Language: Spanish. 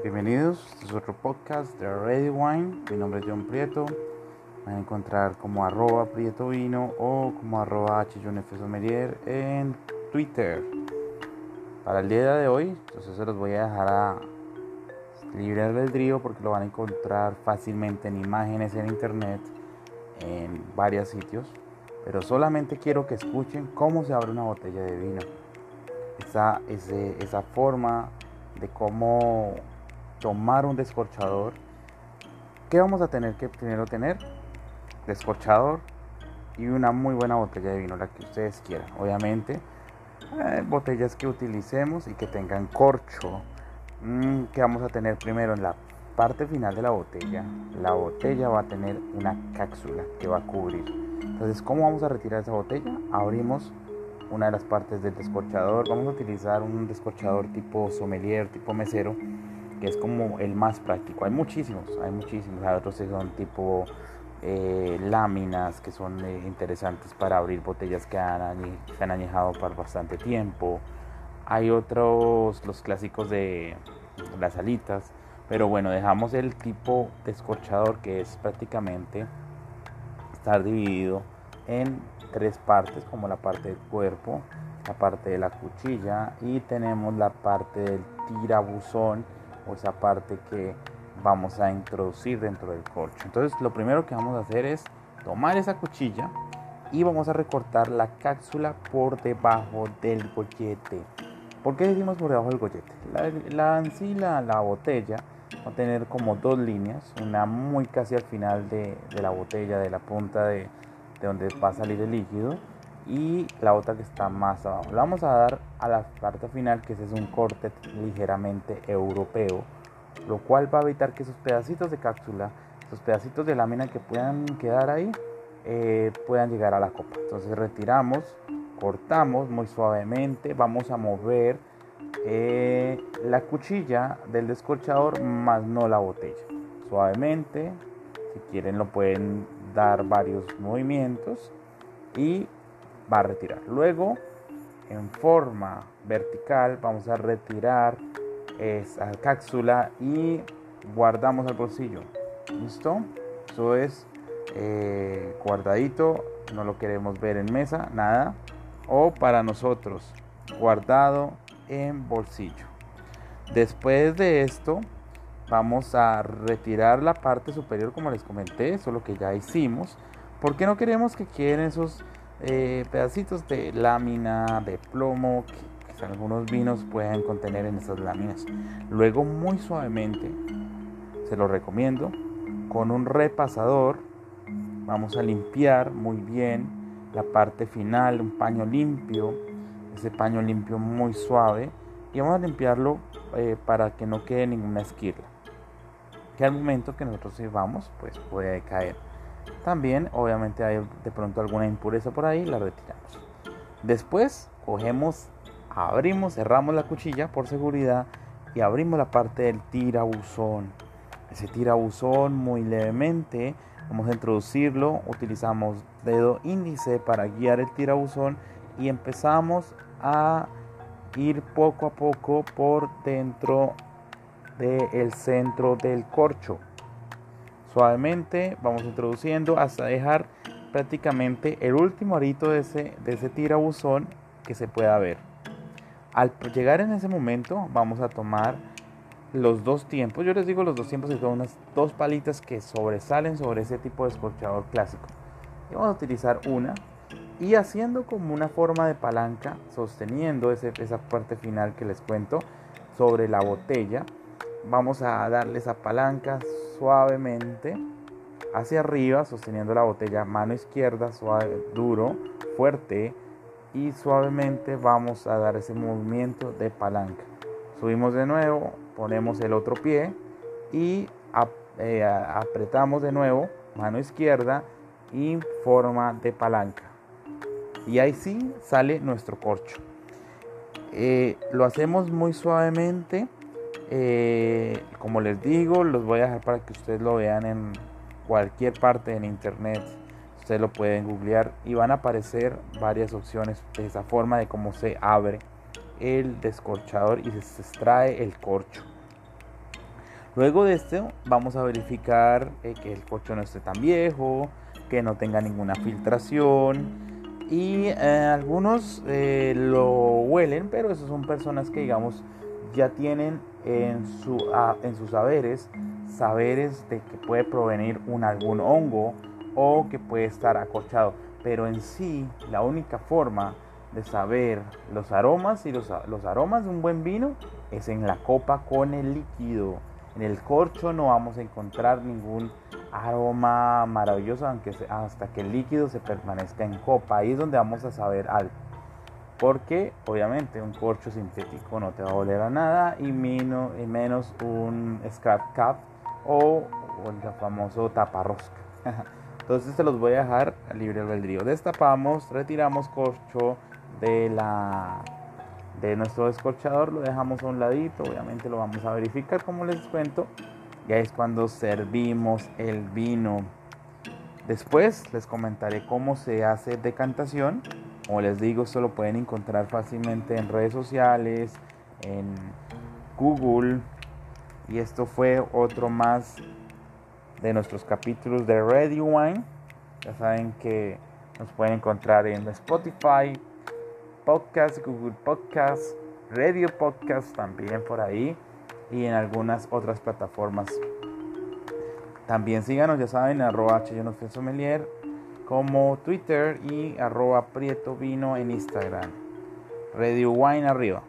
Bienvenidos, este es otro podcast de Ready Wine. Mi nombre es John Prieto. van a encontrar como arroba Prieto Vino o como arroba Sommelier en Twitter. Para el día de hoy, entonces se los voy a dejar a libre albedrío porque lo van a encontrar fácilmente en imágenes en internet, en varios sitios. Pero solamente quiero que escuchen cómo se abre una botella de vino. Esa, esa forma de cómo tomar un descorchador. ¿Qué vamos a tener que primero tener? Descorchador y una muy buena botella de vino, la que ustedes quieran. Obviamente, eh, botellas que utilicemos y que tengan corcho. Mm, ¿Qué vamos a tener primero en la parte final de la botella? La botella va a tener una cápsula que va a cubrir. Entonces, ¿cómo vamos a retirar esa botella? Abrimos una de las partes del descorchador. Vamos a utilizar un descorchador tipo sommelier, tipo mesero que es como el más práctico. Hay muchísimos, hay muchísimos. Hay otros que son tipo eh, láminas que son eh, interesantes para abrir botellas que han, que han añejado por bastante tiempo. Hay otros, los clásicos de las alitas. Pero bueno, dejamos el tipo descorchador que es prácticamente estar dividido en tres partes, como la parte del cuerpo, la parte de la cuchilla y tenemos la parte del tirabuzón esa parte que vamos a introducir dentro del corcho. Entonces lo primero que vamos a hacer es tomar esa cuchilla y vamos a recortar la cápsula por debajo del gollete. ¿Por qué decimos por debajo del gollete? La, la, la, botella va a tener como dos líneas, una muy casi al final de, de la botella, de la punta de, de, donde va a salir el líquido, y la otra que está más abajo. Le vamos a dar a la parte final que ese es un corte ligeramente europeo, lo cual va a evitar que esos pedacitos de cápsula, esos pedacitos de lámina que puedan quedar ahí, eh, puedan llegar a la copa. Entonces retiramos, cortamos muy suavemente, vamos a mover eh, la cuchilla del descorchador más no la botella. Suavemente, si quieren lo pueden dar varios movimientos y va a retirar. Luego, en forma vertical, vamos a retirar esa cápsula y guardamos el bolsillo. ¿Listo? Eso es eh, guardadito, no lo queremos ver en mesa, nada. O para nosotros, guardado en bolsillo. Después de esto, vamos a retirar la parte superior como les comenté, eso es lo que ya hicimos. Porque no queremos que queden esos eh, pedacitos de lámina de plomo que, algunos vinos pueden contener en esas láminas. Luego muy suavemente, se lo recomiendo, con un repasador vamos a limpiar muy bien la parte final, un paño limpio, ese paño limpio muy suave y vamos a limpiarlo eh, para que no quede ninguna esquirla. Que al momento que nosotros vamos pues puede caer también, obviamente, hay de pronto alguna impureza por ahí, la retiramos. Después, cogemos, abrimos, cerramos la cuchilla por seguridad y abrimos la parte del tirabuzón. Ese tirabuzón muy levemente, vamos a introducirlo, utilizamos dedo índice para guiar el tirabuzón y empezamos a ir poco a poco por dentro del centro del corcho. Suavemente vamos introduciendo hasta dejar prácticamente el último arito de ese, de ese tirabuzón que se pueda ver. Al llegar en ese momento vamos a tomar los dos tiempos. Yo les digo los dos tiempos son unas dos palitas que sobresalen sobre ese tipo de escorchador clásico. Y vamos a utilizar una y haciendo como una forma de palanca, sosteniendo ese, esa parte final que les cuento sobre la botella. Vamos a darle esa palanca suavemente hacia arriba, sosteniendo la botella, mano izquierda, suave, duro, fuerte y suavemente vamos a dar ese movimiento de palanca. Subimos de nuevo, ponemos el otro pie y eh, apretamos de nuevo, mano izquierda y forma de palanca. Y ahí sí sale nuestro corcho. Eh, lo hacemos muy suavemente eh, como les digo, los voy a dejar para que ustedes lo vean en cualquier parte en internet. Ustedes lo pueden googlear y van a aparecer varias opciones de esa forma de cómo se abre el descorchador y se extrae el corcho. Luego de esto vamos a verificar eh, que el corcho no esté tan viejo, que no tenga ninguna filtración y eh, algunos lo huelen, pero esos son personas que digamos ya tienen en, su, en sus saberes saberes de que puede provenir un algún hongo o que puede estar acorchado. Pero en sí, la única forma de saber los aromas y los, los aromas de un buen vino es en la copa con el líquido. En el corcho no vamos a encontrar ningún aroma maravilloso aunque hasta que el líquido se permanezca en copa. Ahí es donde vamos a saber algo. Porque obviamente un corcho sintético no te va a oler a nada y menos, un scrap cap o, el famoso taparrosca. Entonces se los voy a dejar libre albedrío. Destapamos, retiramos corcho de la de nuestro descorchador, lo dejamos a un ladito, obviamente lo vamos a verificar como les cuento. Ya es cuando servimos el vino. Después les comentaré cómo se hace decantación. Como les digo, esto lo pueden encontrar fácilmente en redes sociales, en Google. Y esto fue otro más de nuestros capítulos de Ready Wine. Ya saben que nos pueden encontrar en Spotify, Podcast, Google Podcast, Radio Podcast también por ahí y en algunas otras plataformas. También síganos, ya saben, arroba Sommelier como Twitter y arroba Prieto Vino en Instagram. Radio Wine arriba.